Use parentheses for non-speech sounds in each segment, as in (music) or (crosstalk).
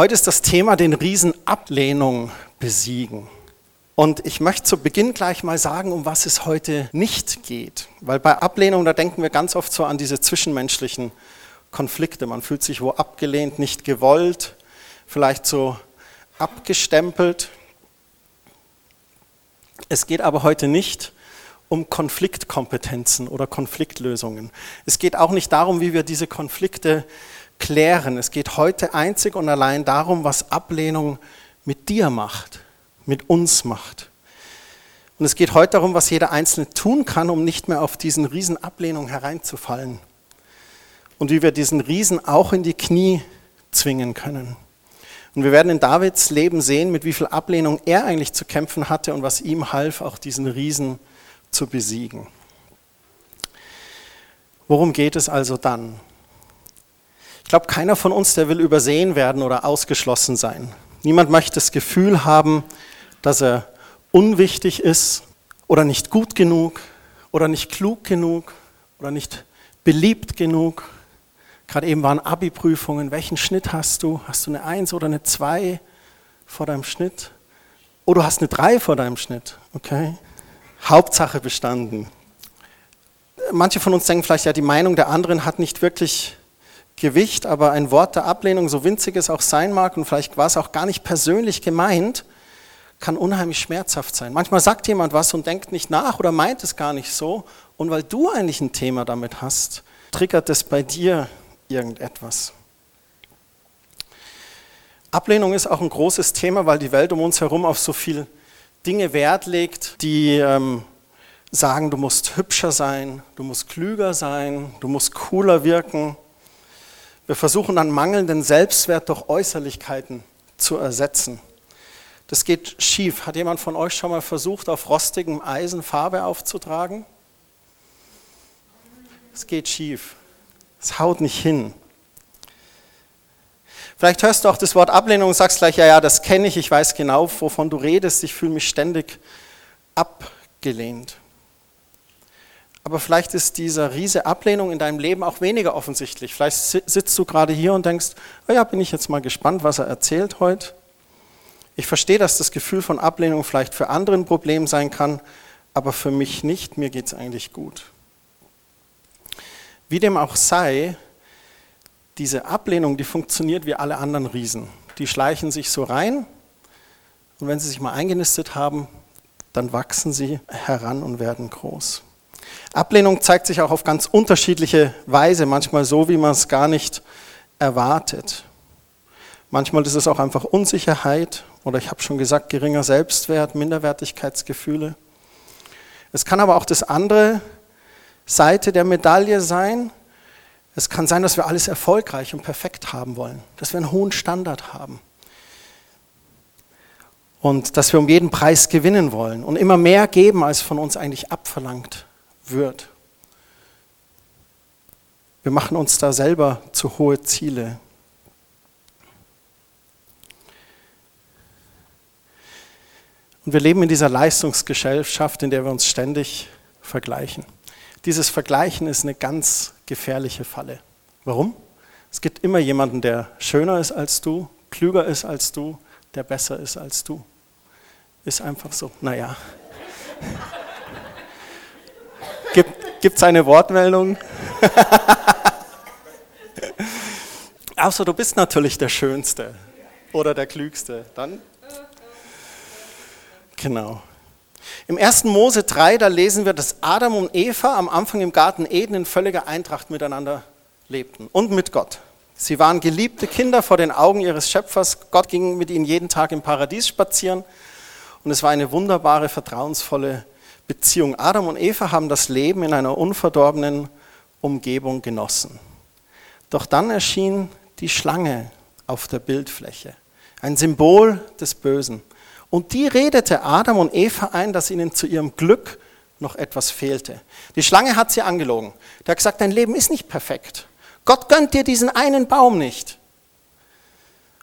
Heute ist das Thema den Riesen Ablehnung besiegen. Und ich möchte zu Beginn gleich mal sagen, um was es heute nicht geht. Weil bei Ablehnung, da denken wir ganz oft so an diese zwischenmenschlichen Konflikte. Man fühlt sich wo abgelehnt, nicht gewollt, vielleicht so abgestempelt. Es geht aber heute nicht um Konfliktkompetenzen oder Konfliktlösungen. Es geht auch nicht darum, wie wir diese Konflikte klären. Es geht heute einzig und allein darum, was Ablehnung mit dir macht, mit uns macht. Und es geht heute darum, was jeder Einzelne tun kann, um nicht mehr auf diesen Riesen Ablehnung hereinzufallen. Und wie wir diesen Riesen auch in die Knie zwingen können. Und wir werden in Davids Leben sehen, mit wie viel Ablehnung er eigentlich zu kämpfen hatte und was ihm half, auch diesen Riesen zu besiegen. Worum geht es also dann? Glaube, keiner von uns, der will übersehen werden oder ausgeschlossen sein. Niemand möchte das Gefühl haben, dass er unwichtig ist oder nicht gut genug oder nicht klug genug oder nicht beliebt genug. Gerade eben waren Abi-Prüfungen. Welchen Schnitt hast du? Hast du eine 1 oder eine 2 vor deinem Schnitt? Oder du hast eine 3 vor deinem Schnitt. Okay? Hauptsache bestanden. Manche von uns denken vielleicht, ja, die Meinung der anderen hat nicht wirklich Gewicht, aber ein Wort der Ablehnung, so winzig es auch sein mag, und vielleicht war es auch gar nicht persönlich gemeint, kann unheimlich schmerzhaft sein. Manchmal sagt jemand was und denkt nicht nach oder meint es gar nicht so. Und weil du eigentlich ein Thema damit hast, triggert es bei dir irgendetwas. Ablehnung ist auch ein großes Thema, weil die Welt um uns herum auf so viele Dinge Wert legt, die ähm, sagen, du musst hübscher sein, du musst klüger sein, du musst cooler wirken, wir versuchen dann mangelnden Selbstwert durch Äußerlichkeiten zu ersetzen. Das geht schief. Hat jemand von euch schon mal versucht, auf rostigem Eisen Farbe aufzutragen? Es geht schief. Es haut nicht hin. Vielleicht hörst du auch das Wort Ablehnung und sagst gleich, ja, ja, das kenne ich, ich weiß genau, wovon du redest, ich fühle mich ständig abgelehnt. Aber vielleicht ist dieser Riese Ablehnung in deinem Leben auch weniger offensichtlich. Vielleicht sitzt du gerade hier und denkst, oh ja, bin ich jetzt mal gespannt, was er erzählt heute. Ich verstehe, dass das Gefühl von Ablehnung vielleicht für andere ein Problem sein kann, aber für mich nicht. Mir geht es eigentlich gut. Wie dem auch sei, diese Ablehnung, die funktioniert wie alle anderen Riesen. Die schleichen sich so rein und wenn sie sich mal eingenistet haben, dann wachsen sie heran und werden groß. Ablehnung zeigt sich auch auf ganz unterschiedliche Weise, manchmal so, wie man es gar nicht erwartet. Manchmal ist es auch einfach Unsicherheit oder ich habe schon gesagt, geringer Selbstwert, Minderwertigkeitsgefühle. Es kann aber auch das andere Seite der Medaille sein. Es kann sein, dass wir alles erfolgreich und perfekt haben wollen, dass wir einen hohen Standard haben und dass wir um jeden Preis gewinnen wollen und immer mehr geben, als von uns eigentlich abverlangt wird. Wir machen uns da selber zu hohe Ziele. Und wir leben in dieser Leistungsgesellschaft, in der wir uns ständig vergleichen. Dieses Vergleichen ist eine ganz gefährliche Falle. Warum? Es gibt immer jemanden, der schöner ist als du, klüger ist als du, der besser ist als du. Ist einfach so. Naja. Gibt es eine Wortmeldung? (laughs) Außer du bist natürlich der Schönste oder der Klügste. Dann? Genau. Im 1. Mose 3, da lesen wir, dass Adam und Eva am Anfang im Garten Eden in völliger Eintracht miteinander lebten und mit Gott. Sie waren geliebte Kinder vor den Augen ihres Schöpfers. Gott ging mit ihnen jeden Tag im Paradies spazieren und es war eine wunderbare, vertrauensvolle Beziehung. Adam und Eva haben das Leben in einer unverdorbenen Umgebung genossen. Doch dann erschien die Schlange auf der Bildfläche, ein Symbol des Bösen. Und die redete Adam und Eva ein, dass ihnen zu ihrem Glück noch etwas fehlte. Die Schlange hat sie angelogen. Der hat gesagt, dein Leben ist nicht perfekt. Gott gönnt dir diesen einen Baum nicht.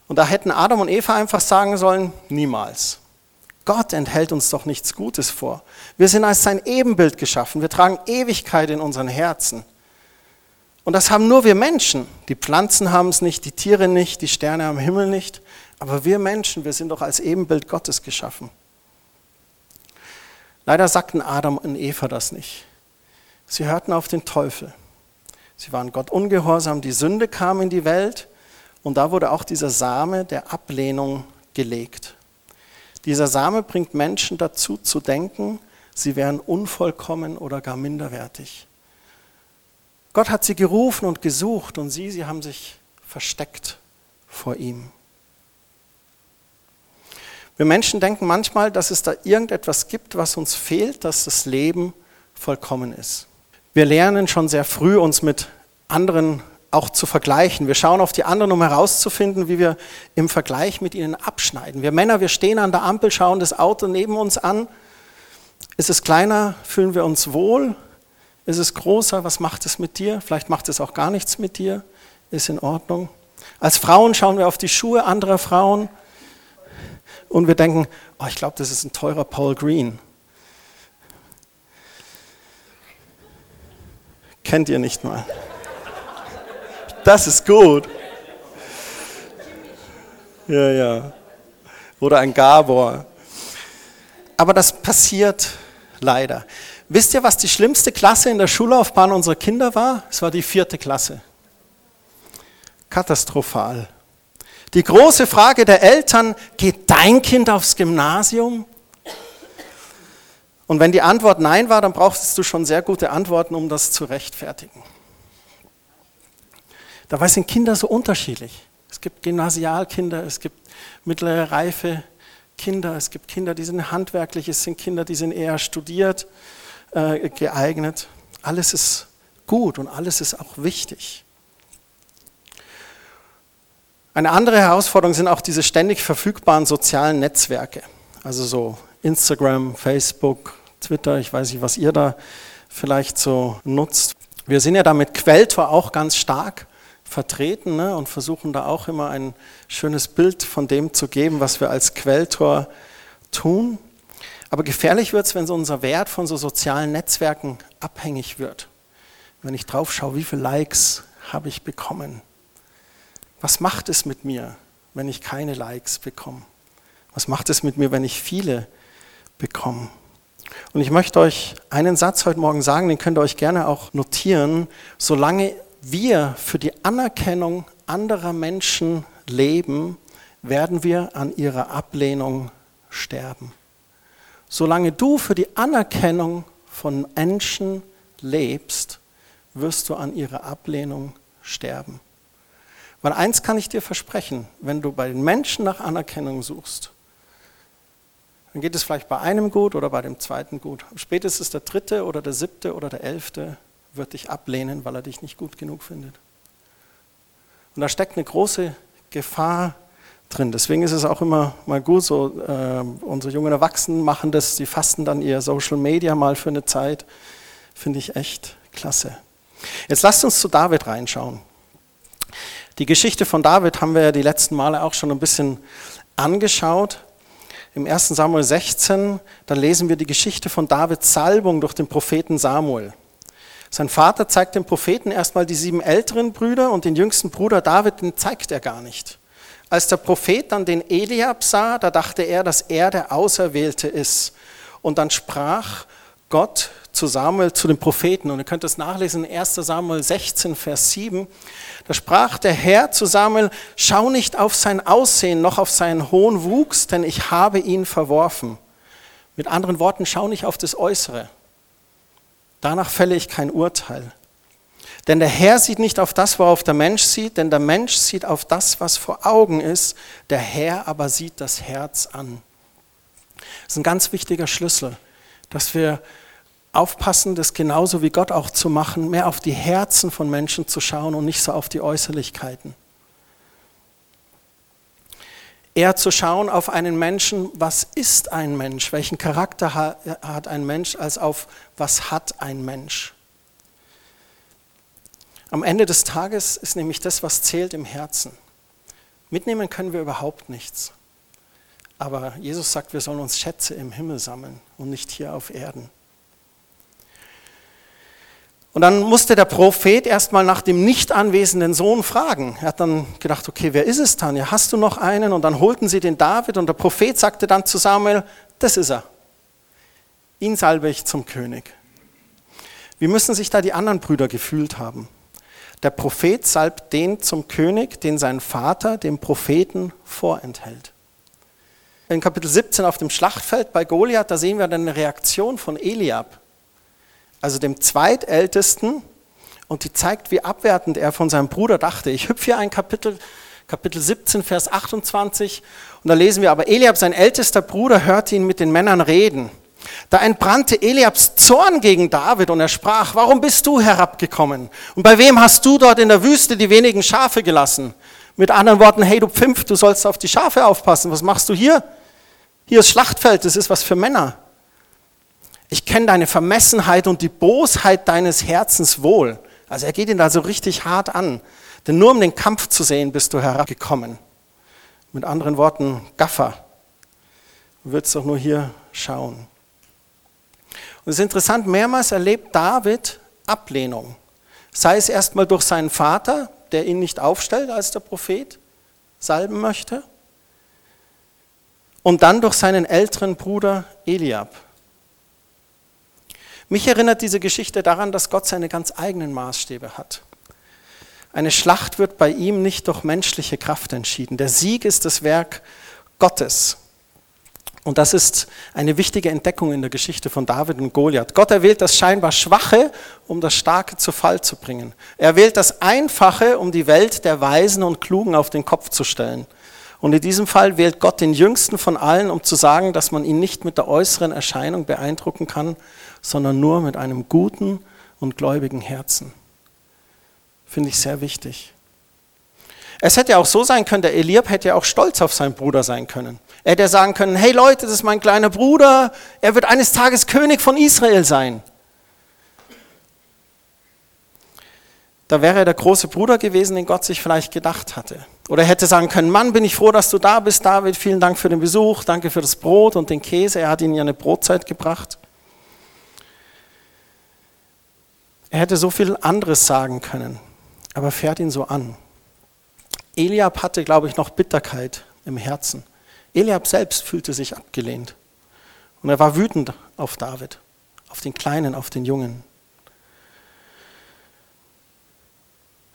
Und da hätten Adam und Eva einfach sagen sollen, niemals. Gott enthält uns doch nichts Gutes vor. Wir sind als sein Ebenbild geschaffen. Wir tragen Ewigkeit in unseren Herzen. Und das haben nur wir Menschen. Die Pflanzen haben es nicht, die Tiere nicht, die Sterne am Himmel nicht. Aber wir Menschen, wir sind doch als Ebenbild Gottes geschaffen. Leider sagten Adam und Eva das nicht. Sie hörten auf den Teufel. Sie waren Gott ungehorsam, die Sünde kam in die Welt und da wurde auch dieser Same der Ablehnung gelegt. Dieser Same bringt Menschen dazu zu denken, sie wären unvollkommen oder gar minderwertig. Gott hat sie gerufen und gesucht und sie, sie haben sich versteckt vor ihm. Wir Menschen denken manchmal, dass es da irgendetwas gibt, was uns fehlt, dass das Leben vollkommen ist. Wir lernen schon sehr früh, uns mit anderen auch zu vergleichen. Wir schauen auf die anderen, um herauszufinden, wie wir im Vergleich mit ihnen abschneiden. Wir Männer, wir stehen an der Ampel, schauen das Auto neben uns an. Ist es kleiner, fühlen wir uns wohl? Ist es größer, was macht es mit dir? Vielleicht macht es auch gar nichts mit dir. Ist in Ordnung. Als Frauen schauen wir auf die Schuhe anderer Frauen und wir denken, oh, ich glaube, das ist ein teurer Paul Green. Kennt ihr nicht mal. Das ist gut. Ja, ja. Oder ein Gabor. Aber das passiert leider. Wisst ihr, was die schlimmste Klasse in der Schullaufbahn unserer Kinder war? Es war die vierte Klasse. Katastrophal. Die große Frage der Eltern, geht dein Kind aufs Gymnasium? Und wenn die Antwort nein war, dann brauchst du schon sehr gute Antworten, um das zu rechtfertigen. Dabei sind Kinder so unterschiedlich. Es gibt Gymnasialkinder, es gibt mittlere Reife Kinder, es gibt Kinder, die sind handwerklich, es sind Kinder, die sind eher studiert äh, geeignet. Alles ist gut und alles ist auch wichtig. Eine andere Herausforderung sind auch diese ständig verfügbaren sozialen Netzwerke. Also so Instagram, Facebook, Twitter, ich weiß nicht, was ihr da vielleicht so nutzt. Wir sind ja da mit Quelltor auch ganz stark vertreten ne, und versuchen da auch immer ein schönes Bild von dem zu geben, was wir als Quelltor tun. Aber gefährlich wird es, wenn so unser Wert von so sozialen Netzwerken abhängig wird. Wenn ich drauf schaue, wie viele Likes habe ich bekommen? Was macht es mit mir, wenn ich keine Likes bekomme? Was macht es mit mir, wenn ich viele bekomme? Und ich möchte euch einen Satz heute Morgen sagen, den könnt ihr euch gerne auch notieren. Solange wir für die Anerkennung anderer Menschen leben, werden wir an ihrer Ablehnung sterben. Solange du für die Anerkennung von Menschen lebst, wirst du an ihrer Ablehnung sterben. Weil eins kann ich dir versprechen, wenn du bei den Menschen nach Anerkennung suchst, dann geht es vielleicht bei einem gut oder bei dem zweiten gut. Spätestens der dritte oder der siebte oder der elfte wird dich ablehnen, weil er dich nicht gut genug findet. Und da steckt eine große Gefahr drin. Deswegen ist es auch immer mal gut, so äh, unsere jungen Erwachsenen machen das, sie fasten dann ihr Social Media mal für eine Zeit. Finde ich echt klasse. Jetzt lasst uns zu David reinschauen. Die Geschichte von David haben wir ja die letzten Male auch schon ein bisschen angeschaut. Im 1. Samuel 16, da lesen wir die Geschichte von Davids Salbung durch den Propheten Samuel. Sein Vater zeigt dem Propheten erstmal die sieben älteren Brüder und den jüngsten Bruder David, den zeigt er gar nicht. Als der Prophet dann den Eliab sah, da dachte er, dass er der Auserwählte ist. Und dann sprach Gott zu Samuel, zu dem Propheten. Und ihr könnt es nachlesen in 1 Samuel 16, Vers 7. Da sprach der Herr zu Samuel, schau nicht auf sein Aussehen noch auf seinen hohen Wuchs, denn ich habe ihn verworfen. Mit anderen Worten, schau nicht auf das Äußere. Danach fälle ich kein Urteil. Denn der Herr sieht nicht auf das, worauf der Mensch sieht, denn der Mensch sieht auf das, was vor Augen ist, der Herr aber sieht das Herz an. Das ist ein ganz wichtiger Schlüssel, dass wir aufpassen, das genauso wie Gott auch zu machen, mehr auf die Herzen von Menschen zu schauen und nicht so auf die Äußerlichkeiten eher zu schauen auf einen Menschen, was ist ein Mensch, welchen Charakter hat ein Mensch, als auf was hat ein Mensch. Am Ende des Tages ist nämlich das, was zählt im Herzen. Mitnehmen können wir überhaupt nichts. Aber Jesus sagt, wir sollen uns Schätze im Himmel sammeln und nicht hier auf Erden. Und dann musste der Prophet erstmal nach dem nicht anwesenden Sohn fragen. Er hat dann gedacht, okay, wer ist es dann? Ja, hast du noch einen? Und dann holten sie den David und der Prophet sagte dann zu Samuel, das ist er. Ihn salbe ich zum König. Wie müssen sich da die anderen Brüder gefühlt haben? Der Prophet salbt den zum König, den sein Vater dem Propheten vorenthält. In Kapitel 17 auf dem Schlachtfeld bei Goliath, da sehen wir dann eine Reaktion von Eliab also dem Zweitältesten, und die zeigt, wie abwertend er von seinem Bruder dachte. Ich hüpfe hier ein Kapitel, Kapitel 17, Vers 28, und da lesen wir, aber Eliab, sein ältester Bruder, hörte ihn mit den Männern reden. Da entbrannte Eliabs Zorn gegen David und er sprach, warum bist du herabgekommen? Und bei wem hast du dort in der Wüste die wenigen Schafe gelassen? Mit anderen Worten, hey du Pfimpf, du sollst auf die Schafe aufpassen. Was machst du hier? Hier ist Schlachtfeld, das ist was für Männer. Ich kenne deine Vermessenheit und die Bosheit deines Herzens wohl. Also er geht ihn da so richtig hart an. Denn nur um den Kampf zu sehen, bist du herabgekommen. Mit anderen Worten, Gaffer. Du willst doch nur hier schauen. Und es ist interessant, mehrmals erlebt David Ablehnung. Sei es erstmal durch seinen Vater, der ihn nicht aufstellt als der Prophet, salben möchte. Und dann durch seinen älteren Bruder Eliab mich erinnert diese Geschichte daran, dass Gott seine ganz eigenen Maßstäbe hat. Eine Schlacht wird bei ihm nicht durch menschliche Kraft entschieden. Der Sieg ist das Werk Gottes. Und das ist eine wichtige Entdeckung in der Geschichte von David und Goliath. Gott erwählt das scheinbar Schwache, um das Starke zu Fall zu bringen. Er wählt das Einfache, um die Welt der Weisen und Klugen auf den Kopf zu stellen. Und in diesem Fall wählt Gott den Jüngsten von allen, um zu sagen, dass man ihn nicht mit der äußeren Erscheinung beeindrucken kann, sondern nur mit einem guten und gläubigen Herzen. Finde ich sehr wichtig. Es hätte auch so sein können, der Eliab hätte ja auch stolz auf seinen Bruder sein können. Er hätte sagen können, hey Leute, das ist mein kleiner Bruder, er wird eines Tages König von Israel sein. Da wäre er der große Bruder gewesen, den Gott sich vielleicht gedacht hatte. Oder er hätte sagen können, Mann, bin ich froh, dass du da bist, David, vielen Dank für den Besuch, danke für das Brot und den Käse, er hat ihnen ja eine Brotzeit gebracht. Er hätte so viel anderes sagen können, aber fährt ihn so an. Eliab hatte, glaube ich, noch Bitterkeit im Herzen. Eliab selbst fühlte sich abgelehnt. Und er war wütend auf David, auf den Kleinen, auf den Jungen.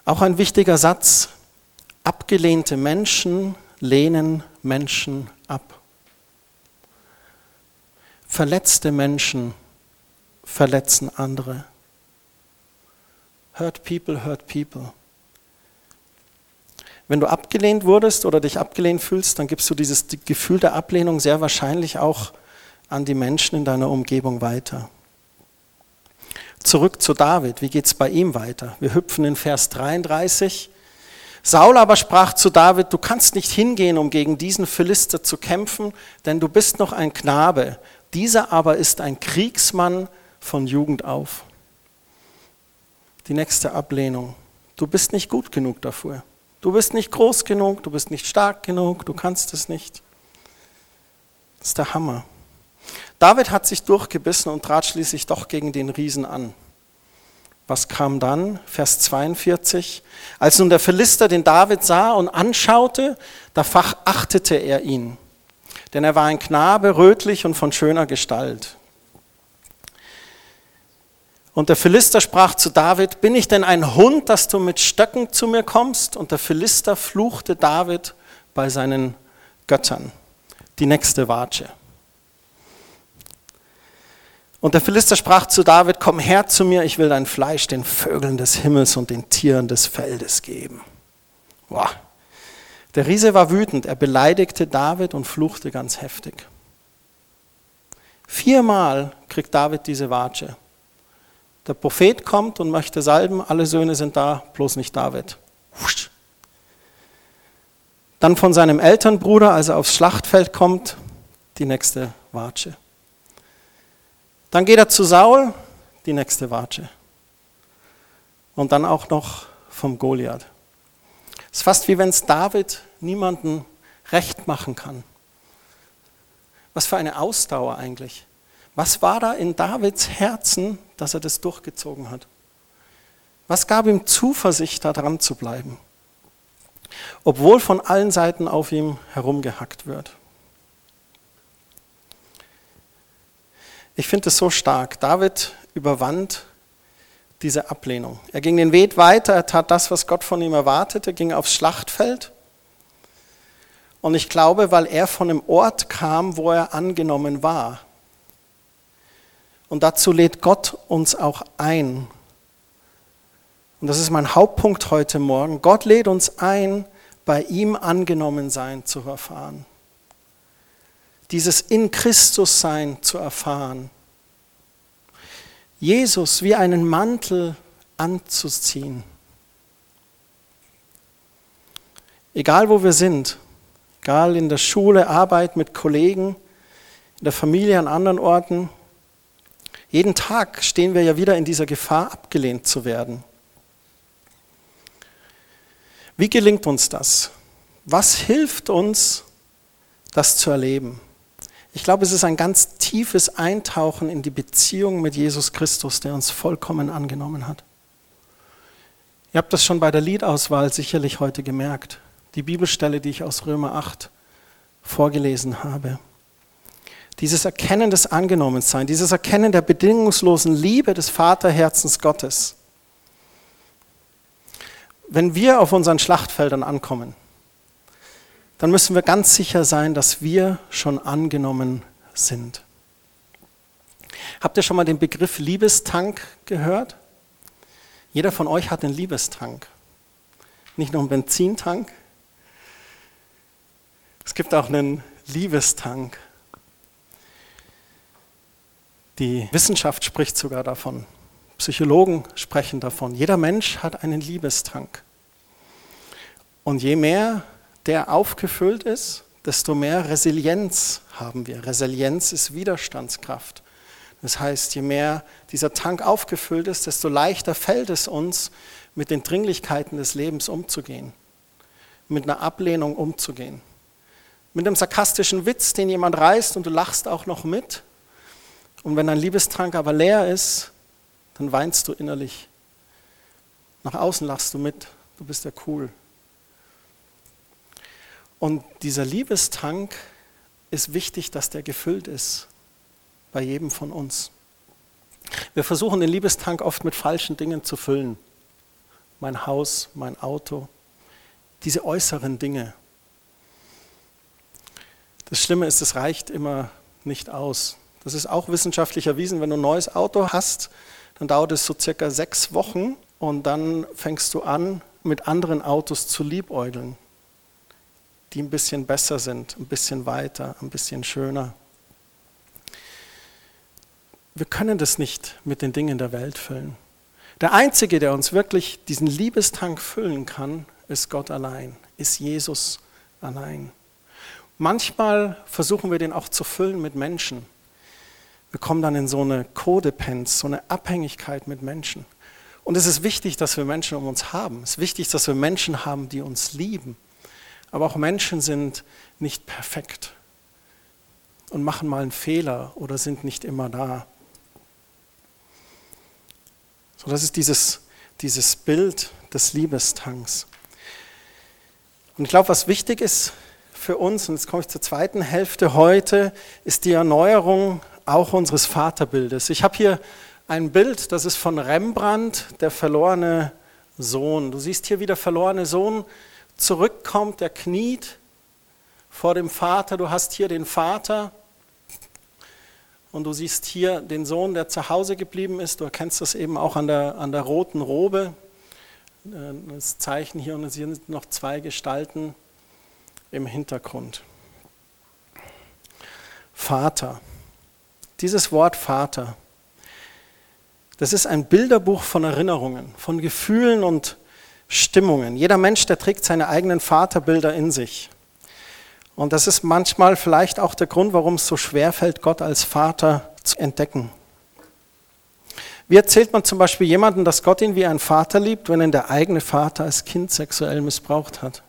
Auch ein wichtiger Satz, abgelehnte Menschen lehnen Menschen ab. Verletzte Menschen verletzen andere. Hurt people, hurt people. Wenn du abgelehnt wurdest oder dich abgelehnt fühlst, dann gibst du dieses Gefühl der Ablehnung sehr wahrscheinlich auch an die Menschen in deiner Umgebung weiter. Zurück zu David, wie geht es bei ihm weiter? Wir hüpfen in Vers 33. Saul aber sprach zu David, du kannst nicht hingehen, um gegen diesen Philister zu kämpfen, denn du bist noch ein Knabe. Dieser aber ist ein Kriegsmann von Jugend auf die nächste Ablehnung. Du bist nicht gut genug dafür. Du bist nicht groß genug, du bist nicht stark genug, du kannst es nicht. Das ist der Hammer. David hat sich durchgebissen und trat schließlich doch gegen den Riesen an. Was kam dann? Vers 42. Als nun der Philister den David sah und anschaute, da verachtete er ihn. Denn er war ein Knabe, rötlich und von schöner Gestalt. Und der Philister sprach zu David, bin ich denn ein Hund, dass du mit Stöcken zu mir kommst? Und der Philister fluchte David bei seinen Göttern. Die nächste Watsche. Und der Philister sprach zu David, komm her zu mir, ich will dein Fleisch den Vögeln des Himmels und den Tieren des Feldes geben. Boah. Der Riese war wütend, er beleidigte David und fluchte ganz heftig. Viermal kriegt David diese Watsche. Der Prophet kommt und möchte salben, alle Söhne sind da, bloß nicht David. Dann von seinem Elternbruder, als er aufs Schlachtfeld kommt, die nächste Watsche. Dann geht er zu Saul, die nächste Watsche. Und dann auch noch vom Goliath. Es ist fast wie wenn es David niemanden recht machen kann. Was für eine Ausdauer eigentlich. Was war da in Davids Herzen, dass er das durchgezogen hat? Was gab ihm Zuversicht, da dran zu bleiben? Obwohl von allen Seiten auf ihm herumgehackt wird. Ich finde es so stark. David überwand diese Ablehnung. Er ging den Weg weiter, er tat das, was Gott von ihm erwartete, ging aufs Schlachtfeld. Und ich glaube, weil er von einem Ort kam, wo er angenommen war. Und dazu lädt Gott uns auch ein. Und das ist mein Hauptpunkt heute Morgen. Gott lädt uns ein, bei ihm angenommen sein zu erfahren. Dieses in Christus sein zu erfahren. Jesus wie einen Mantel anzuziehen. Egal wo wir sind, egal in der Schule, Arbeit mit Kollegen, in der Familie, an anderen Orten, jeden Tag stehen wir ja wieder in dieser Gefahr, abgelehnt zu werden. Wie gelingt uns das? Was hilft uns, das zu erleben? Ich glaube, es ist ein ganz tiefes Eintauchen in die Beziehung mit Jesus Christus, der uns vollkommen angenommen hat. Ihr habt das schon bei der Liedauswahl sicherlich heute gemerkt. Die Bibelstelle, die ich aus Römer 8 vorgelesen habe. Dieses Erkennen des Angenommenseins, dieses Erkennen der bedingungslosen Liebe des Vaterherzens Gottes. Wenn wir auf unseren Schlachtfeldern ankommen, dann müssen wir ganz sicher sein, dass wir schon angenommen sind. Habt ihr schon mal den Begriff Liebestank gehört? Jeder von euch hat einen Liebestank. Nicht nur einen Benzintank. Es gibt auch einen Liebestank. Die Wissenschaft spricht sogar davon. Psychologen sprechen davon. Jeder Mensch hat einen Liebestank. Und je mehr der aufgefüllt ist, desto mehr Resilienz haben wir. Resilienz ist Widerstandskraft. Das heißt, je mehr dieser Tank aufgefüllt ist, desto leichter fällt es uns, mit den Dringlichkeiten des Lebens umzugehen, mit einer Ablehnung umzugehen. Mit einem sarkastischen Witz, den jemand reißt und du lachst auch noch mit. Und wenn dein Liebestrank aber leer ist, dann weinst du innerlich. Nach außen lachst du mit, du bist ja cool. Und dieser Liebestank ist wichtig, dass der gefüllt ist bei jedem von uns. Wir versuchen den Liebestank oft mit falschen Dingen zu füllen. Mein Haus, mein Auto, diese äußeren Dinge. Das Schlimme ist, es reicht immer nicht aus. Das ist auch wissenschaftlich erwiesen. Wenn du ein neues Auto hast, dann dauert es so circa sechs Wochen und dann fängst du an, mit anderen Autos zu liebäugeln die ein bisschen besser sind, ein bisschen weiter, ein bisschen schöner. Wir können das nicht mit den Dingen der Welt füllen. Der Einzige, der uns wirklich diesen Liebestank füllen kann, ist Gott allein, ist Jesus allein. Manchmal versuchen wir den auch zu füllen mit Menschen. Wir kommen dann in so eine Codepenz, so eine Abhängigkeit mit Menschen. Und es ist wichtig, dass wir Menschen um uns haben. Es ist wichtig, dass wir Menschen haben, die uns lieben. Aber auch Menschen sind nicht perfekt und machen mal einen Fehler oder sind nicht immer da. So, das ist dieses, dieses Bild des Liebestanks. Und ich glaube, was wichtig ist für uns, und jetzt komme ich zur zweiten Hälfte heute, ist die Erneuerung auch unseres Vaterbildes. Ich habe hier ein Bild, das ist von Rembrandt, der verlorene Sohn. Du siehst hier, wie der verlorene Sohn zurückkommt, der kniet vor dem Vater. Du hast hier den Vater und du siehst hier den Sohn, der zu Hause geblieben ist. Du erkennst das eben auch an der, an der roten Robe. Äh, das Zeichen hier und es sind noch zwei Gestalten im Hintergrund. Vater. Dieses Wort Vater, das ist ein Bilderbuch von Erinnerungen, von Gefühlen und Stimmungen. Jeder Mensch, der trägt seine eigenen Vaterbilder in sich. Und das ist manchmal vielleicht auch der Grund, warum es so schwer fällt, Gott als Vater zu entdecken. Wie erzählt man zum Beispiel jemandem, dass Gott ihn wie ein Vater liebt, wenn ihn der eigene Vater als Kind sexuell missbraucht hat?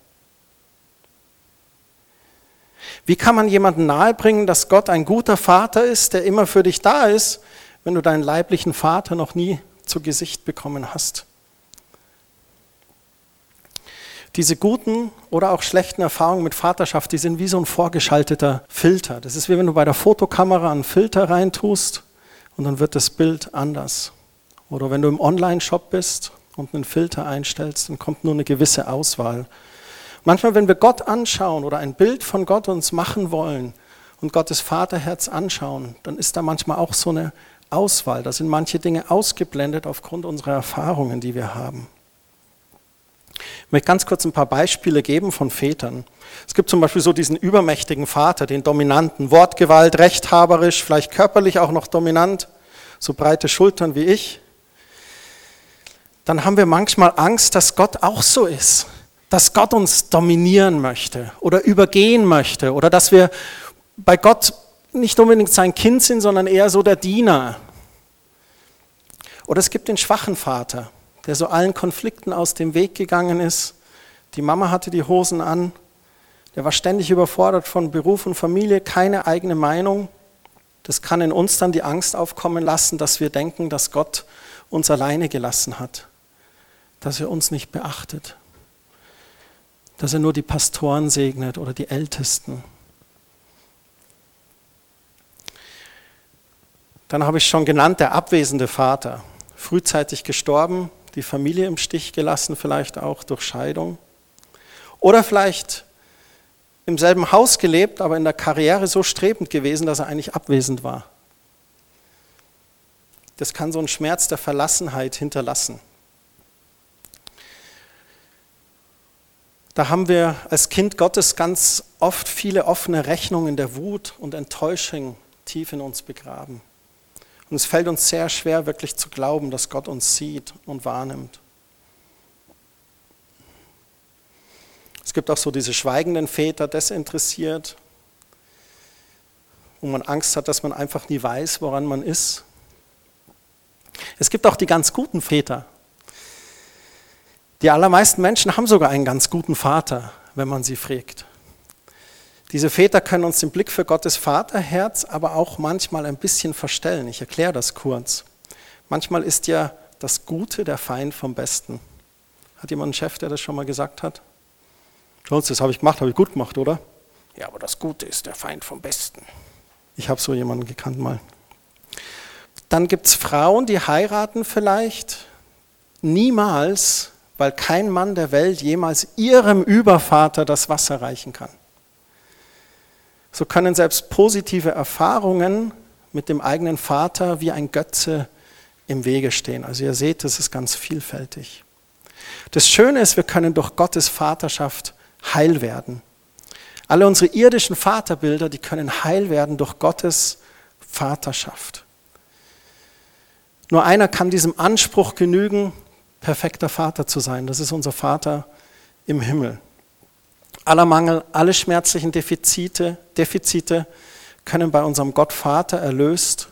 Wie kann man jemandem nahebringen, dass Gott ein guter Vater ist, der immer für dich da ist, wenn du deinen leiblichen Vater noch nie zu Gesicht bekommen hast? Diese guten oder auch schlechten Erfahrungen mit Vaterschaft, die sind wie so ein vorgeschalteter Filter. Das ist wie wenn du bei der Fotokamera einen Filter reintust und dann wird das Bild anders. Oder wenn du im Online-Shop bist und einen Filter einstellst, dann kommt nur eine gewisse Auswahl. Manchmal, wenn wir Gott anschauen oder ein Bild von Gott uns machen wollen und Gottes Vaterherz anschauen, dann ist da manchmal auch so eine Auswahl. Da sind manche Dinge ausgeblendet aufgrund unserer Erfahrungen, die wir haben. Ich möchte ganz kurz ein paar Beispiele geben von Vätern. Es gibt zum Beispiel so diesen übermächtigen Vater, den dominanten, Wortgewalt, rechthaberisch, vielleicht körperlich auch noch dominant, so breite Schultern wie ich. Dann haben wir manchmal Angst, dass Gott auch so ist, dass Gott uns dominieren möchte oder übergehen möchte oder dass wir bei Gott nicht unbedingt sein Kind sind, sondern eher so der Diener. Oder es gibt den schwachen Vater, der so allen Konflikten aus dem Weg gegangen ist. Die Mama hatte die Hosen an, der war ständig überfordert von Beruf und Familie, keine eigene Meinung. Das kann in uns dann die Angst aufkommen lassen, dass wir denken, dass Gott uns alleine gelassen hat, dass er uns nicht beachtet, dass er nur die Pastoren segnet oder die Ältesten. Dann habe ich schon genannt, der abwesende Vater, frühzeitig gestorben, die Familie im Stich gelassen, vielleicht auch durch Scheidung. Oder vielleicht im selben Haus gelebt, aber in der Karriere so strebend gewesen, dass er eigentlich abwesend war. Das kann so einen Schmerz der Verlassenheit hinterlassen. Da haben wir als Kind Gottes ganz oft viele offene Rechnungen der Wut und Enttäuschung tief in uns begraben. Und es fällt uns sehr schwer, wirklich zu glauben, dass Gott uns sieht und wahrnimmt. Es gibt auch so diese schweigenden Väter, desinteressiert, wo man Angst hat, dass man einfach nie weiß, woran man ist. Es gibt auch die ganz guten Väter. Die allermeisten Menschen haben sogar einen ganz guten Vater, wenn man sie fragt. Diese Väter können uns den Blick für Gottes Vaterherz aber auch manchmal ein bisschen verstellen. Ich erkläre das kurz. Manchmal ist ja das Gute der Feind vom Besten. Hat jemand einen Chef, der das schon mal gesagt hat? Jones, das habe ich gemacht, habe ich gut gemacht, oder? Ja, aber das Gute ist der Feind vom Besten. Ich habe so jemanden gekannt mal. Dann gibt es Frauen, die heiraten vielleicht niemals, weil kein Mann der Welt jemals ihrem Übervater das Wasser reichen kann so können selbst positive Erfahrungen mit dem eigenen Vater wie ein Götze im Wege stehen. Also ihr seht, das ist ganz vielfältig. Das Schöne ist, wir können durch Gottes Vaterschaft heil werden. Alle unsere irdischen Vaterbilder, die können heil werden durch Gottes Vaterschaft. Nur einer kann diesem Anspruch genügen, perfekter Vater zu sein. Das ist unser Vater im Himmel. Aller Mangel, alle schmerzlichen Defizite, Defizite können bei unserem Gott Vater erlöst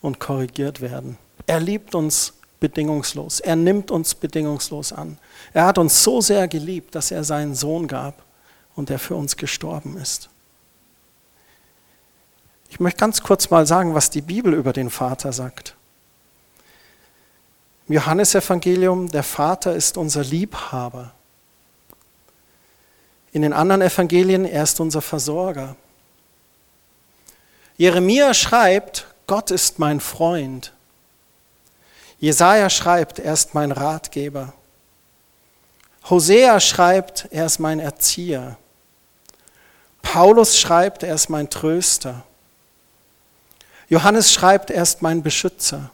und korrigiert werden. Er liebt uns bedingungslos. Er nimmt uns bedingungslos an. Er hat uns so sehr geliebt, dass er seinen Sohn gab und der für uns gestorben ist. Ich möchte ganz kurz mal sagen, was die Bibel über den Vater sagt. Im Johannesevangelium, der Vater ist unser Liebhaber. In den anderen Evangelien, er ist unser Versorger. Jeremia schreibt, Gott ist mein Freund. Jesaja schreibt, er ist mein Ratgeber. Hosea schreibt, er ist mein Erzieher. Paulus schreibt, er ist mein Tröster. Johannes schreibt, er ist mein Beschützer.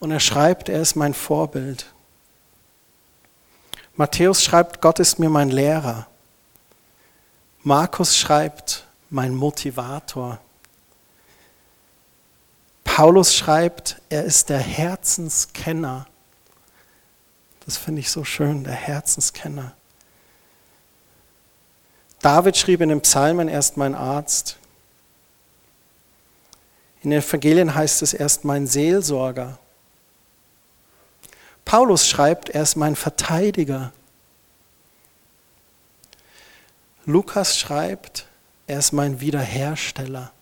Und er schreibt, er ist mein Vorbild. Matthäus schreibt, Gott ist mir mein Lehrer. Markus schreibt, mein Motivator. Paulus schreibt, er ist der Herzenskenner. Das finde ich so schön, der Herzenskenner. David schrieb in den Psalmen, er ist mein Arzt. In den Evangelien heißt es, er ist mein Seelsorger. Paulus schreibt, er ist mein Verteidiger. Lukas schreibt, er ist mein Wiederhersteller.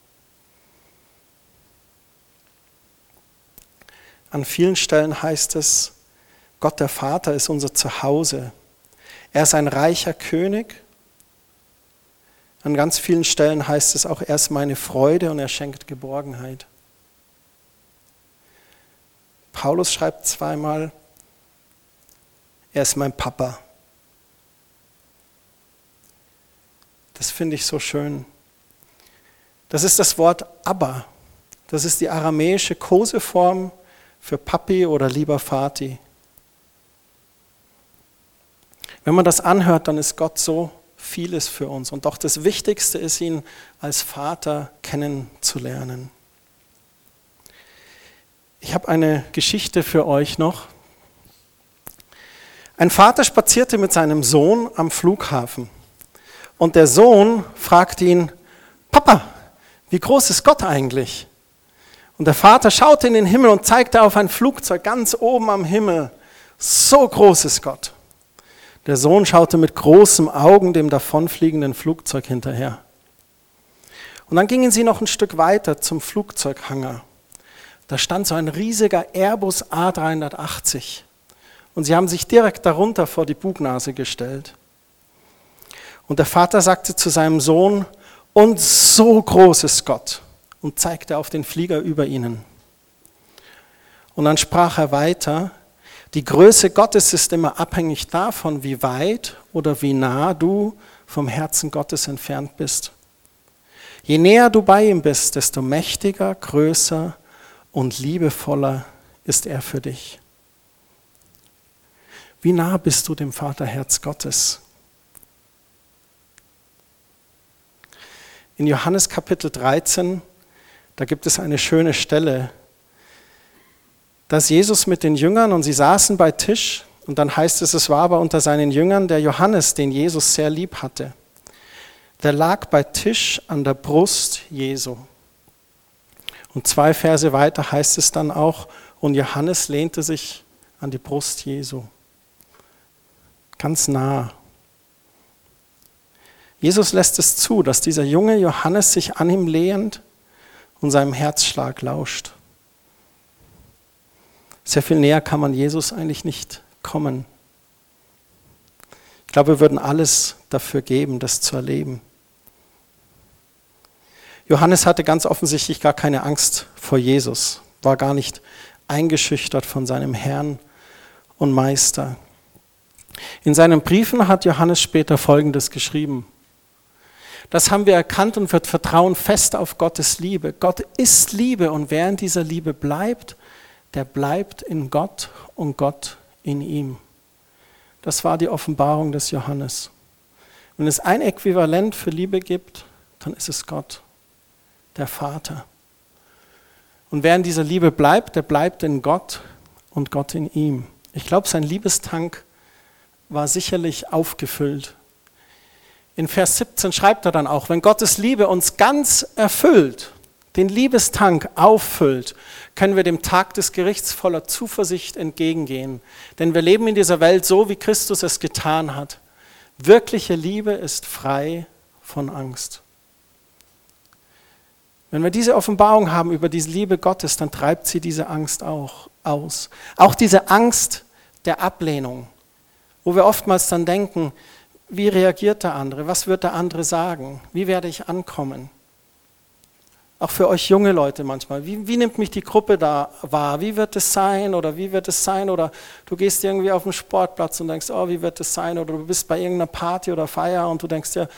An vielen Stellen heißt es, Gott der Vater ist unser Zuhause. Er ist ein reicher König. An ganz vielen Stellen heißt es auch, er ist meine Freude und er schenkt Geborgenheit. Paulus schreibt zweimal, er ist mein Papa. Das finde ich so schön. Das ist das Wort Abba. Das ist die aramäische Koseform für Papi oder lieber Vati. Wenn man das anhört, dann ist Gott so vieles für uns. Und doch das Wichtigste ist, ihn als Vater kennenzulernen. Ich habe eine Geschichte für euch noch. Ein Vater spazierte mit seinem Sohn am Flughafen. Und der Sohn fragte ihn, Papa, wie groß ist Gott eigentlich? Und der Vater schaute in den Himmel und zeigte auf ein Flugzeug ganz oben am Himmel. So groß ist Gott. Der Sohn schaute mit großen Augen dem davonfliegenden Flugzeug hinterher. Und dann gingen sie noch ein Stück weiter zum Flugzeughanger. Da stand so ein riesiger Airbus A380. Und sie haben sich direkt darunter vor die Bugnase gestellt. Und der Vater sagte zu seinem Sohn, und so groß ist Gott, und zeigte auf den Flieger über ihnen. Und dann sprach er weiter, die Größe Gottes ist immer abhängig davon, wie weit oder wie nah du vom Herzen Gottes entfernt bist. Je näher du bei ihm bist, desto mächtiger, größer und liebevoller ist er für dich. Wie nah bist du dem Vaterherz Gottes? In Johannes Kapitel 13, da gibt es eine schöne Stelle, dass Jesus mit den Jüngern und sie saßen bei Tisch und dann heißt es, es war aber unter seinen Jüngern der Johannes, den Jesus sehr lieb hatte. Der lag bei Tisch an der Brust Jesu. Und zwei Verse weiter heißt es dann auch, und Johannes lehnte sich an die Brust Jesu. Ganz nah. Jesus lässt es zu, dass dieser junge Johannes sich an ihm lehnt und seinem Herzschlag lauscht. Sehr viel näher kann man Jesus eigentlich nicht kommen. Ich glaube, wir würden alles dafür geben, das zu erleben. Johannes hatte ganz offensichtlich gar keine Angst vor Jesus, war gar nicht eingeschüchtert von seinem Herrn und Meister. In seinen Briefen hat Johannes später Folgendes geschrieben. Das haben wir erkannt und wir vertrauen fest auf Gottes Liebe. Gott ist Liebe und wer in dieser Liebe bleibt, der bleibt in Gott und Gott in ihm. Das war die Offenbarung des Johannes. Wenn es ein Äquivalent für Liebe gibt, dann ist es Gott, der Vater. Und wer in dieser Liebe bleibt, der bleibt in Gott und Gott in ihm. Ich glaube, sein Liebestank war sicherlich aufgefüllt in Vers 17 schreibt er dann auch, wenn Gottes Liebe uns ganz erfüllt, den Liebestank auffüllt, können wir dem Tag des Gerichts voller Zuversicht entgegengehen. Denn wir leben in dieser Welt so, wie Christus es getan hat. Wirkliche Liebe ist frei von Angst. Wenn wir diese Offenbarung haben über diese Liebe Gottes, dann treibt sie diese Angst auch aus. Auch diese Angst der Ablehnung, wo wir oftmals dann denken, wie reagiert der andere? Was wird der andere sagen? Wie werde ich ankommen? Auch für euch junge Leute manchmal. Wie, wie, nimmt mich die Gruppe da wahr? Wie wird es sein? Oder wie wird es sein? Oder du gehst irgendwie auf den Sportplatz und denkst, oh, wie wird es sein? Oder du bist bei irgendeiner Party oder Feier und du denkst dir,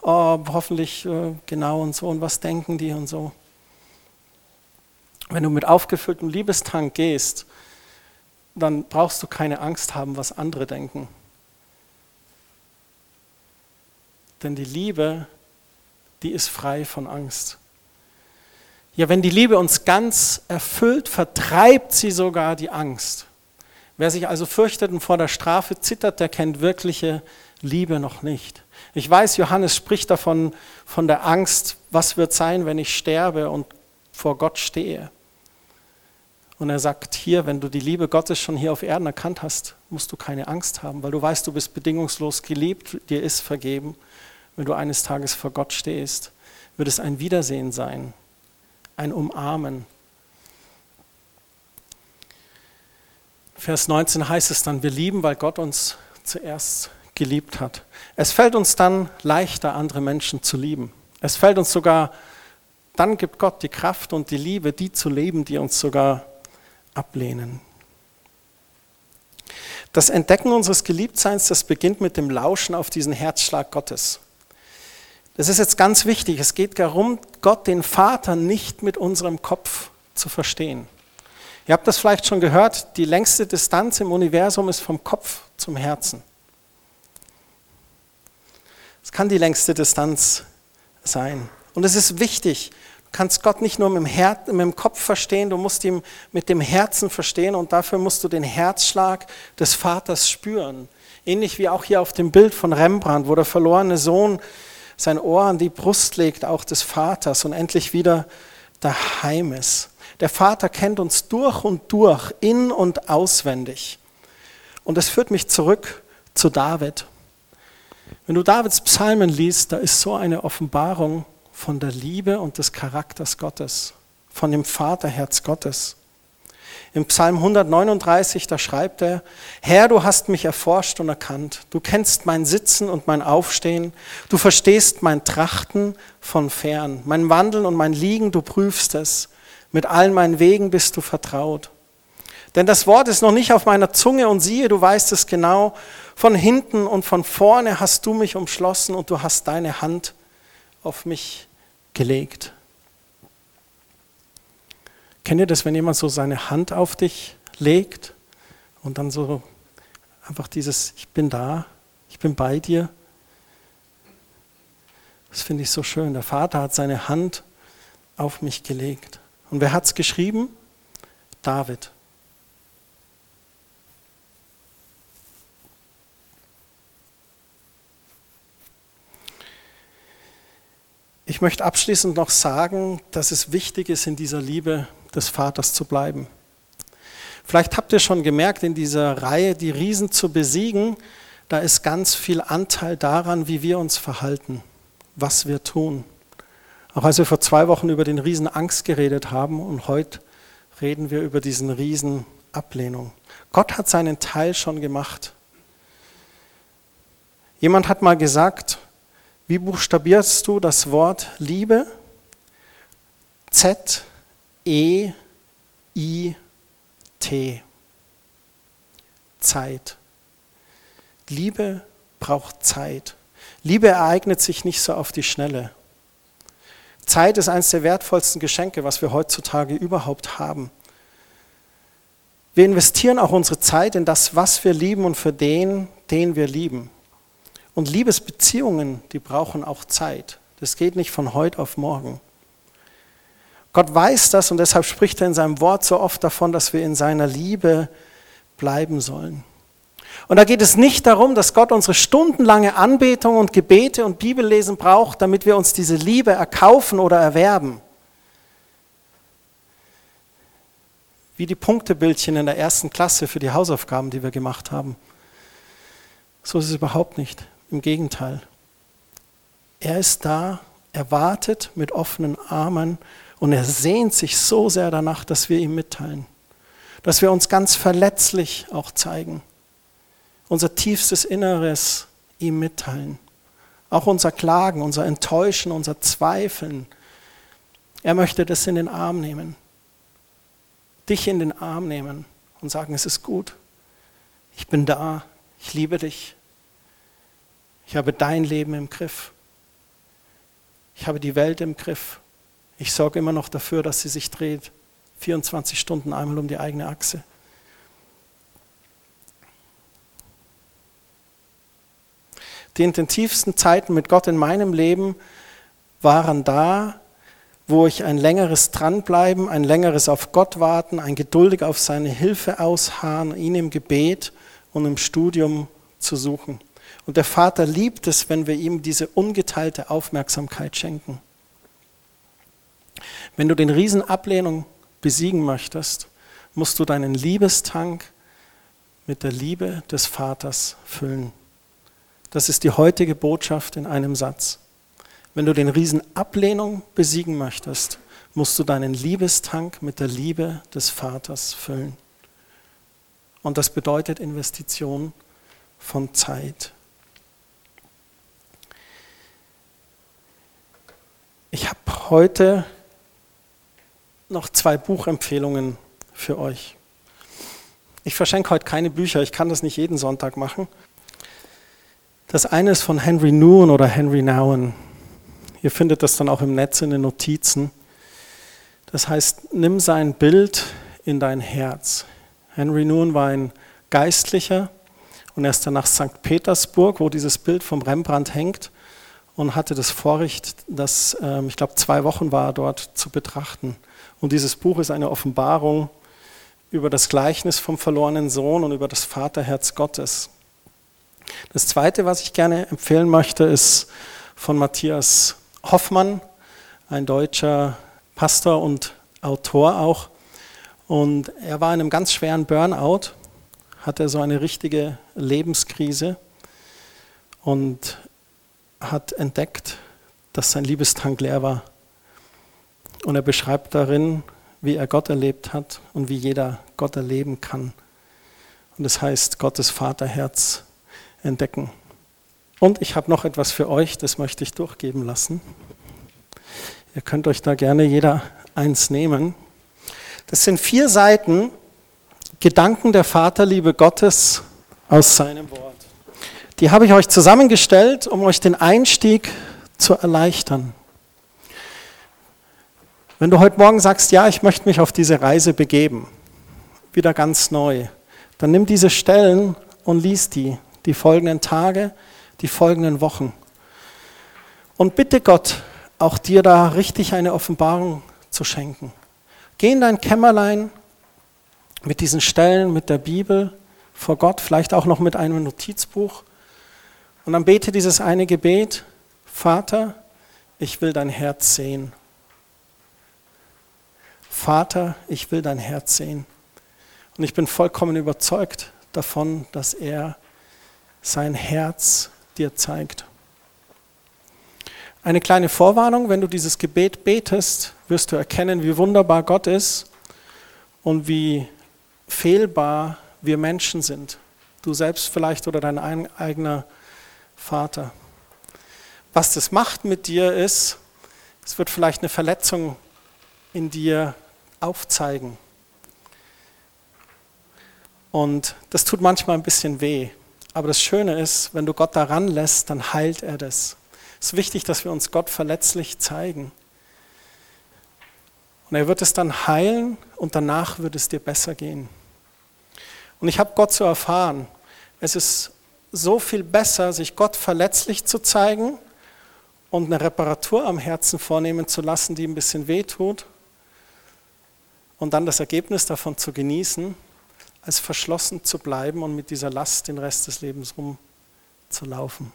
oh, hoffentlich äh, genau und so und was denken die und so. Wenn du mit aufgefülltem Liebestank gehst, dann brauchst du keine Angst haben, was andere denken. Denn die Liebe, die ist frei von Angst. Ja, wenn die Liebe uns ganz erfüllt, vertreibt sie sogar die Angst. Wer sich also fürchtet und vor der Strafe zittert, der kennt wirkliche Liebe noch nicht. Ich weiß, Johannes spricht davon, von der Angst, was wird sein, wenn ich sterbe und vor Gott stehe. Und er sagt hier, wenn du die Liebe Gottes schon hier auf Erden erkannt hast, musst du keine Angst haben, weil du weißt, du bist bedingungslos geliebt, dir ist vergeben wenn du eines Tages vor Gott stehst, wird es ein Wiedersehen sein, ein Umarmen. Vers 19 heißt es dann, wir lieben, weil Gott uns zuerst geliebt hat. Es fällt uns dann leichter, andere Menschen zu lieben. Es fällt uns sogar, dann gibt Gott die Kraft und die Liebe, die zu leben, die uns sogar ablehnen. Das Entdecken unseres Geliebtseins, das beginnt mit dem Lauschen auf diesen Herzschlag Gottes. Das ist jetzt ganz wichtig. Es geht darum, Gott, den Vater, nicht mit unserem Kopf zu verstehen. Ihr habt das vielleicht schon gehört, die längste Distanz im Universum ist vom Kopf zum Herzen. Es kann die längste Distanz sein. Und es ist wichtig. Kannst Gott nicht nur mit dem, Her mit dem Kopf verstehen, du musst ihn mit dem Herzen verstehen und dafür musst du den Herzschlag des Vaters spüren. Ähnlich wie auch hier auf dem Bild von Rembrandt, wo der verlorene Sohn sein Ohr an die Brust legt, auch des Vaters und endlich wieder daheim ist. Der Vater kennt uns durch und durch, in und auswendig. Und das führt mich zurück zu David. Wenn du Davids Psalmen liest, da ist so eine Offenbarung von der Liebe und des Charakters Gottes, von dem Vaterherz Gottes. Im Psalm 139, da schreibt er, Herr, du hast mich erforscht und erkannt, du kennst mein Sitzen und mein Aufstehen, du verstehst mein Trachten von fern, mein Wandeln und mein Liegen, du prüfst es, mit allen meinen Wegen bist du vertraut. Denn das Wort ist noch nicht auf meiner Zunge und siehe, du weißt es genau, von hinten und von vorne hast du mich umschlossen und du hast deine Hand auf mich gelegt. Kennt ihr das, wenn jemand so seine Hand auf dich legt und dann so einfach dieses, ich bin da, ich bin bei dir? Das finde ich so schön. Der Vater hat seine Hand auf mich gelegt. Und wer hat es geschrieben? David. Ich möchte abschließend noch sagen, dass es wichtig ist, in dieser Liebe des Vaters zu bleiben. Vielleicht habt ihr schon gemerkt, in dieser Reihe, die Riesen zu besiegen, da ist ganz viel Anteil daran, wie wir uns verhalten, was wir tun. Auch als wir vor zwei Wochen über den Riesen Angst geredet haben und heute reden wir über diesen Riesen Ablehnung. Gott hat seinen Teil schon gemacht. Jemand hat mal gesagt, wie buchstabierst du das Wort Liebe? Z, E, I, T. Zeit. Liebe braucht Zeit. Liebe ereignet sich nicht so auf die Schnelle. Zeit ist eines der wertvollsten Geschenke, was wir heutzutage überhaupt haben. Wir investieren auch unsere Zeit in das, was wir lieben und für den, den wir lieben. Und Liebesbeziehungen, die brauchen auch Zeit. Das geht nicht von heute auf morgen. Gott weiß das und deshalb spricht er in seinem Wort so oft davon, dass wir in seiner Liebe bleiben sollen. Und da geht es nicht darum, dass Gott unsere stundenlange Anbetung und Gebete und Bibellesen braucht, damit wir uns diese Liebe erkaufen oder erwerben. Wie die Punktebildchen in der ersten Klasse für die Hausaufgaben, die wir gemacht haben. So ist es überhaupt nicht. Im Gegenteil. Er ist da, er wartet mit offenen Armen und er sehnt sich so sehr danach, dass wir ihm mitteilen. Dass wir uns ganz verletzlich auch zeigen. Unser tiefstes Inneres ihm mitteilen. Auch unser Klagen, unser Enttäuschen, unser Zweifeln. Er möchte das in den Arm nehmen. Dich in den Arm nehmen und sagen, es ist gut. Ich bin da. Ich liebe dich. Ich habe dein Leben im Griff. Ich habe die Welt im Griff. Ich sorge immer noch dafür, dass sie sich dreht. 24 Stunden einmal um die eigene Achse. Die intensivsten Zeiten mit Gott in meinem Leben waren da, wo ich ein längeres Dranbleiben, ein längeres auf Gott warten, ein geduldig auf seine Hilfe ausharren, ihn im Gebet und im Studium zu suchen. Und der Vater liebt es, wenn wir ihm diese ungeteilte Aufmerksamkeit schenken. Wenn du den Riesen Ablehnung besiegen möchtest, musst du deinen Liebestank mit der Liebe des Vaters füllen. Das ist die heutige Botschaft in einem Satz. Wenn du den Riesen Ablehnung besiegen möchtest, musst du deinen Liebestank mit der Liebe des Vaters füllen. Und das bedeutet Investition von Zeit. Ich habe heute noch zwei Buchempfehlungen für euch. Ich verschenke heute keine Bücher, ich kann das nicht jeden Sonntag machen. Das eine ist von Henry Nouwen oder Henry Nouwen. Ihr findet das dann auch im Netz in den Notizen. Das heißt, nimm sein Bild in dein Herz. Henry Nouwen war ein Geistlicher und er ist dann nach St. Petersburg, wo dieses Bild vom Rembrandt hängt, und hatte das Vorrecht, das, ähm, ich glaube, zwei Wochen war dort zu betrachten. Und dieses Buch ist eine Offenbarung über das Gleichnis vom verlorenen Sohn und über das Vaterherz Gottes. Das Zweite, was ich gerne empfehlen möchte, ist von Matthias Hoffmann, ein deutscher Pastor und Autor auch. Und er war in einem ganz schweren Burnout, hatte so eine richtige Lebenskrise und hat entdeckt, dass sein Liebestank leer war. Und er beschreibt darin, wie er Gott erlebt hat und wie jeder Gott erleben kann. Und das heißt, Gottes Vaterherz entdecken. Und ich habe noch etwas für euch, das möchte ich durchgeben lassen. Ihr könnt euch da gerne jeder eins nehmen. Das sind vier Seiten Gedanken der Vaterliebe Gottes aus seinem Wort. Die habe ich euch zusammengestellt, um euch den Einstieg zu erleichtern. Wenn du heute Morgen sagst, ja, ich möchte mich auf diese Reise begeben, wieder ganz neu, dann nimm diese Stellen und lies die, die folgenden Tage, die folgenden Wochen. Und bitte Gott, auch dir da richtig eine Offenbarung zu schenken. Geh in dein Kämmerlein mit diesen Stellen, mit der Bibel vor Gott, vielleicht auch noch mit einem Notizbuch und dann bete dieses eine Gebet, Vater, ich will dein Herz sehen. Vater, ich will dein Herz sehen. Und ich bin vollkommen überzeugt davon, dass er sein Herz dir zeigt. Eine kleine Vorwarnung, wenn du dieses Gebet betest, wirst du erkennen, wie wunderbar Gott ist und wie fehlbar wir Menschen sind. Du selbst vielleicht oder dein eigener Vater. Was das macht mit dir ist, es wird vielleicht eine Verletzung in dir aufzeigen. Und das tut manchmal ein bisschen weh. Aber das Schöne ist, wenn du Gott daran lässt, dann heilt er das. Es ist wichtig, dass wir uns Gott verletzlich zeigen. Und er wird es dann heilen und danach wird es dir besser gehen. Und ich habe Gott zu erfahren. Es ist so viel besser, sich Gott verletzlich zu zeigen und eine Reparatur am Herzen vornehmen zu lassen, die ein bisschen weh tut und dann das Ergebnis davon zu genießen, als verschlossen zu bleiben und mit dieser Last den Rest des Lebens rumzulaufen.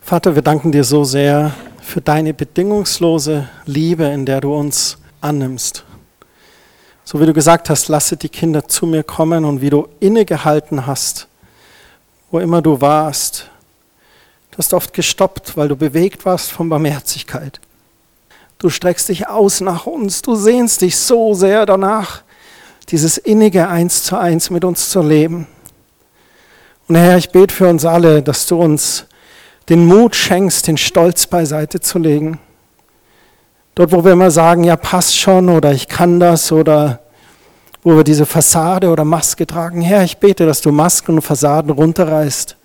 Vater, wir danken dir so sehr für deine bedingungslose Liebe, in der du uns annimmst. So wie du gesagt hast, lasse die Kinder zu mir kommen und wie du innegehalten hast, wo immer du warst. Du hast oft gestoppt, weil du bewegt warst von Barmherzigkeit. Du streckst dich aus nach uns, du sehnst dich so sehr danach, dieses innige Eins zu eins mit uns zu leben. Und Herr, ich bete für uns alle, dass du uns den Mut schenkst, den Stolz beiseite zu legen Dort, wo wir immer sagen, ja, passt schon oder ich kann das oder wo wir diese Fassade oder Maske tragen. Herr, ich bete, dass du Masken und Fassaden runterreißt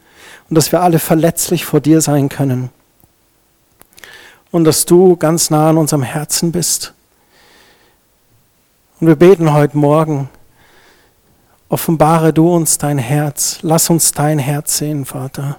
und dass wir alle verletzlich vor dir sein können. Und dass du ganz nah an unserem Herzen bist. Und wir beten heute Morgen, offenbare du uns dein Herz, lass uns dein Herz sehen, Vater.